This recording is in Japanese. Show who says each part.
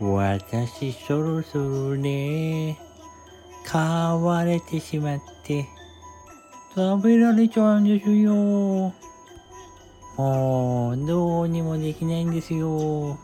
Speaker 1: 私そろそろね買われてしまって食べられちゃうんですよ。もうどうにもできないんですよ。